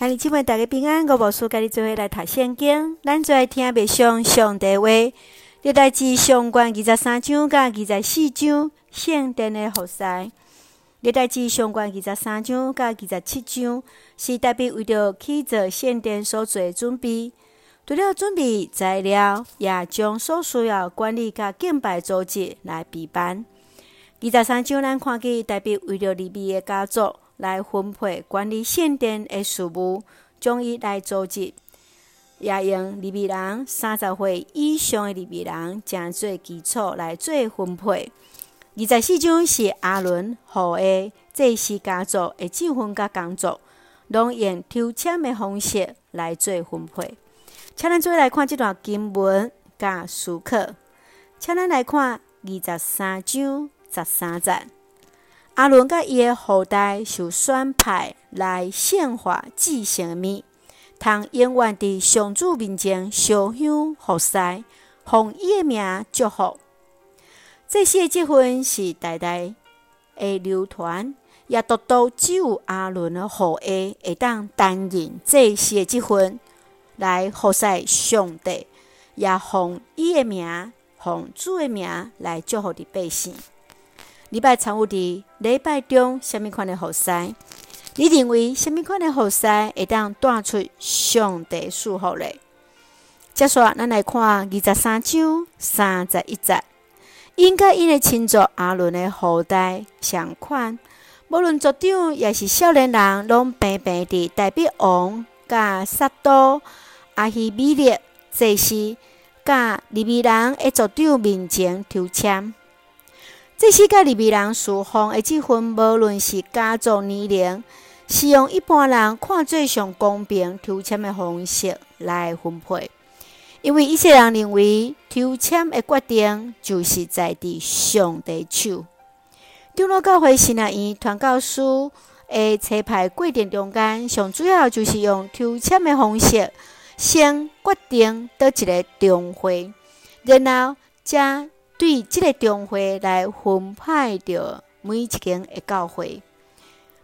兄弟姊妹，大家平安。我无事，甲你做伙来读圣经。咱做来听默想上帝话。历代志上卷二十三章甲二十四章，圣殿的服侍。历代志上卷二十三章甲二十七章，是代表为着去做圣殿所做的准备。除了准备材料，也将所需要管理甲敬拜组织来备办。二十三章咱看见代表为着利未的家族。来分配管理圣殿的事务，将伊来组织，也用利未人三十岁以上的利未人，正做基础来做分配。二十四章是阿伦户的祭司家族的积分甲工作，拢用抽签的方式来做分配。请咱做来看这段经文甲书课。请咱来看二十三章十三节。阿伦甲伊的后代受选派来献花祭神物，通永远伫上主面前烧香服侍，奉伊个名祝福。这些积分是代代会流传，也独独只有阿伦的后裔会当担任这些积分来服侍上帝，也奉伊的名、奉主的名来祝福的百姓。礼拜参与伫礼拜中，什物款的服侍？你认为什物款的服侍会当带出上帝祝福嘞？接下，咱来看二十三章三十一节。应该因为亲族阿伦的后代相款，无论族长也是少年人，拢平平地代表王、甲撒督、阿希米勒祭司、甲利未人的族长面前抽签。这些个利未人侍奉的积分，无论是家族年龄，是用一般人看最上公平抽签的方式来分配。因为一些人认为抽签的决定就是在伫上帝手。长老教会神学院传教士的车牌过程中间，上主要就是用抽签的方式，先决定倒一个宗会，然后将。对这个宗会来分派着每一间的教会，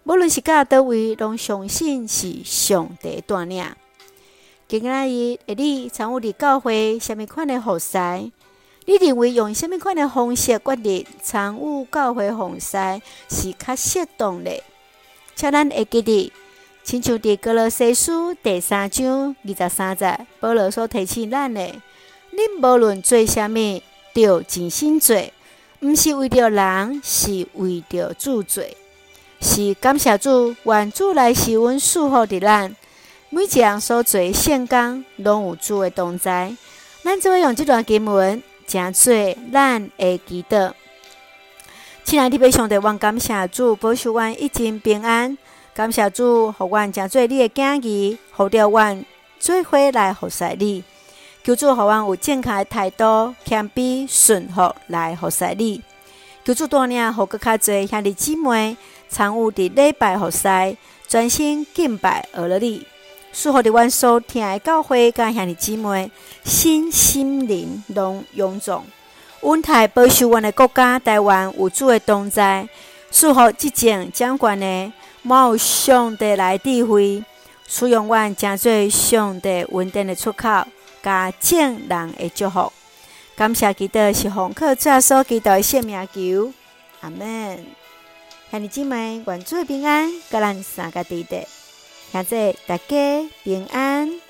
无论是甲叨位，拢相信是上帝带领。今仔日，你参与伫教会什么款的服侍？你认为用什么款的方式决定参与教会服侍是较适当的？请咱会记得，亲像伫哥罗西书第三章二十三节，保罗所提醒咱的：恁无论做啥物。着尽心做，毋是为着人，是为着主做，是感谢主，愿主来施恩赐福的咱。每一项所做善工，拢有主的同在。咱就会用这段经文，诚做咱会记得。亲爱的弟兄姊妹，感谢主保守阮一尽平安。感谢主，互阮诚做你的囝儿，好着阮做伙来服侍你。求主，互阮有健康的态度、谦卑、顺服来服侍你。求主带领，互搁较侪兄弟姊妹参与伫礼拜服侍，专心敬拜而了你。赐福伫阮所听的教会，甲兄弟姊妹身心灵拢勇壮，稳泰保守阮的国家台湾有主的同在。祝福执政掌权的，满有上帝来智慧，使用阮诚做上帝稳定的出口。加正人的祝福，感谢基督是红客最所基督的圣名求，阿门。兄弟姊妹，愿主平安，甲咱三个弟弟，现在大家平安。